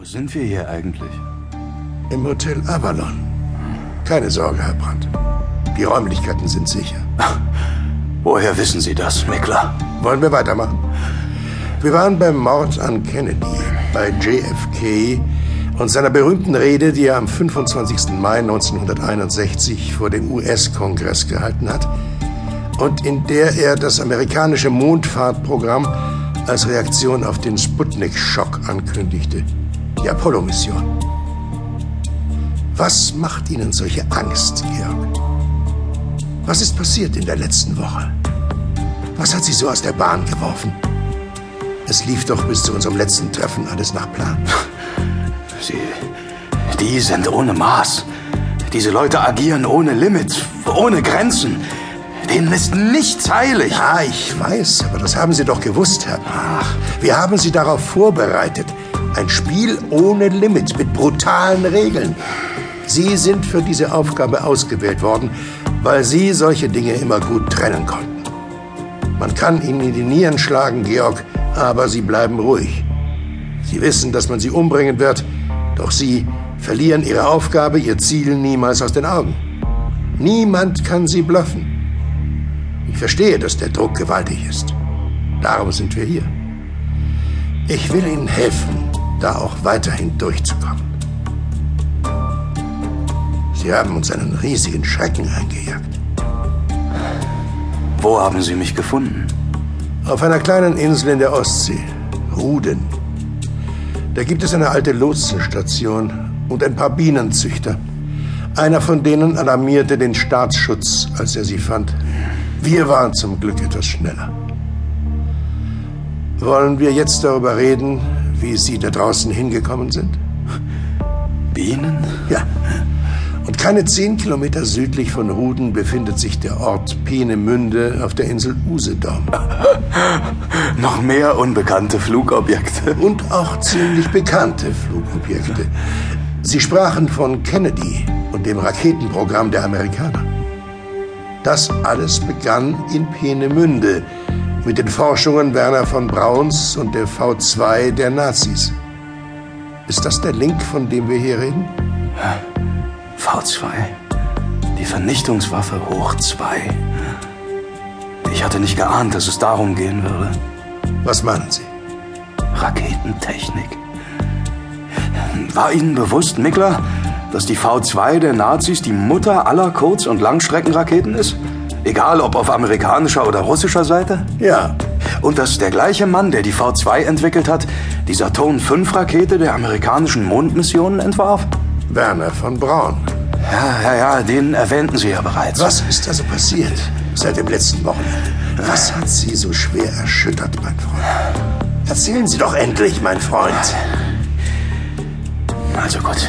Wo sind wir hier eigentlich? Im Hotel Avalon. Keine Sorge, Herr Brandt. Die Räumlichkeiten sind sicher. Woher wissen Sie das, Mickler? Wollen wir weitermachen? Wir waren beim Mord an Kennedy, bei JFK und seiner berühmten Rede, die er am 25. Mai 1961 vor dem US-Kongress gehalten hat und in der er das amerikanische Mondfahrtprogramm als Reaktion auf den Sputnik-Schock ankündigte, die Apollo-Mission. Was macht Ihnen solche Angst, Georg? Was ist passiert in der letzten Woche? Was hat Sie so aus der Bahn geworfen? Es lief doch bis zu unserem letzten Treffen alles nach Plan. Sie. Die sind ohne Maß. Diese Leute agieren ohne Limit, ohne Grenzen. Denen ist nichts heilig. Ja, ich weiß, aber das haben Sie doch gewusst, Herr Brach. Wir haben Sie darauf vorbereitet. Ein Spiel ohne Limit, mit brutalen Regeln. Sie sind für diese Aufgabe ausgewählt worden, weil Sie solche Dinge immer gut trennen konnten. Man kann Ihnen in die Nieren schlagen, Georg, aber Sie bleiben ruhig. Sie wissen, dass man Sie umbringen wird, doch Sie verlieren Ihre Aufgabe, Ihr Ziel niemals aus den Augen. Niemand kann Sie bluffen. Ich verstehe, dass der Druck gewaltig ist. Darum sind wir hier. Ich will Ihnen helfen, da auch weiterhin durchzukommen. Sie haben uns einen riesigen Schrecken eingejagt. Wo haben Sie mich gefunden? Auf einer kleinen Insel in der Ostsee, Ruden. Da gibt es eine alte Lotsenstation und ein paar Bienenzüchter. Einer von denen alarmierte den Staatsschutz, als er sie fand. Wir waren zum Glück etwas schneller. Wollen wir jetzt darüber reden, wie Sie da draußen hingekommen sind? Bienen? Ja. Und keine zehn Kilometer südlich von Ruden befindet sich der Ort Peenemünde auf der Insel Usedom. Noch mehr unbekannte Flugobjekte. Und auch ziemlich bekannte Flugobjekte. Sie sprachen von Kennedy und dem Raketenprogramm der Amerikaner. Das alles begann in Peenemünde mit den Forschungen Werner von Brauns und der V2 der Nazis. Ist das der Link, von dem wir hier reden? V2. Die Vernichtungswaffe hoch 2. Ich hatte nicht geahnt, dass es darum gehen würde. Was meinen Sie? Raketentechnik. War Ihnen bewusst, Mickler, dass die V2 der Nazis die Mutter aller Kurz- und Langstreckenraketen ist? Egal ob auf amerikanischer oder russischer Seite? Ja. Und dass der gleiche Mann, der die V2 entwickelt hat, die Saturn-5-Rakete der amerikanischen Mondmissionen entwarf? Werner von Braun. Ja, ja, ja, den erwähnten Sie ja bereits. Was ist also passiert seit dem letzten Wochenende? Was hat Sie so schwer erschüttert, mein Freund? Erzählen Sie doch endlich, mein Freund. Also gut.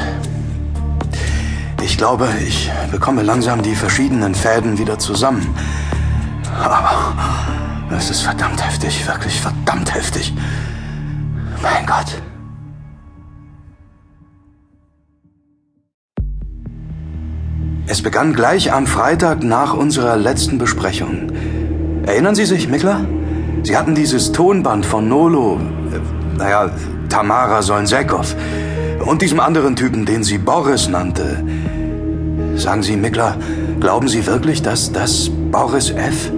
Ich glaube, ich bekomme langsam die verschiedenen Fäden wieder zusammen. Aber es ist verdammt heftig, wirklich verdammt heftig. Mein Gott. Es begann gleich am Freitag nach unserer letzten Besprechung. Erinnern Sie sich, Mickler? Sie hatten dieses Tonband von Nolo, äh, naja, Tamara Solnsekov und diesem anderen Typen, den sie Boris nannte. Sagen Sie, Mickler, glauben Sie wirklich, dass das Boris F.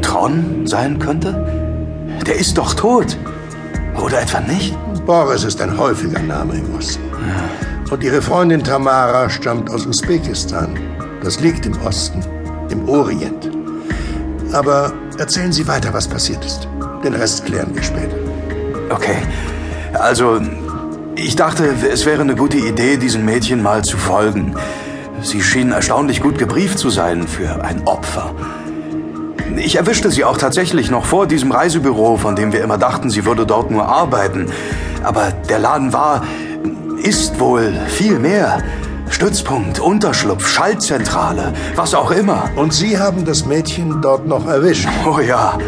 Tron sein könnte? Der ist doch tot. Oder etwa nicht? Boris ist ein häufiger Name im Osten. Und ihre Freundin Tamara stammt aus Usbekistan. Das liegt im Osten, im Orient. Aber erzählen Sie weiter, was passiert ist. Den Rest klären wir später. Okay. Also, ich dachte, es wäre eine gute Idee, diesen Mädchen mal zu folgen. Sie schienen erstaunlich gut gebrieft zu sein für ein Opfer. Ich erwischte sie auch tatsächlich noch vor diesem Reisebüro, von dem wir immer dachten, sie würde dort nur arbeiten. Aber der Laden war, ist wohl viel mehr. Stützpunkt, Unterschlupf, Schaltzentrale, was auch immer. Und Sie haben das Mädchen dort noch erwischt. Oh ja.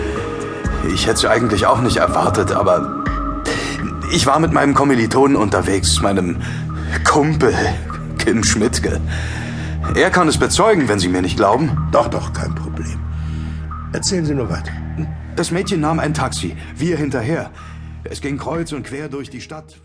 Ich hätte es eigentlich auch nicht erwartet, aber ich war mit meinem Kommilitonen unterwegs, meinem Kumpel Kim Schmidtke. Er kann es bezeugen, wenn Sie mir nicht glauben. Doch, doch, kein Problem. Erzählen Sie nur weiter. Das Mädchen nahm ein Taxi, wir hinterher. Es ging kreuz und quer durch die Stadt.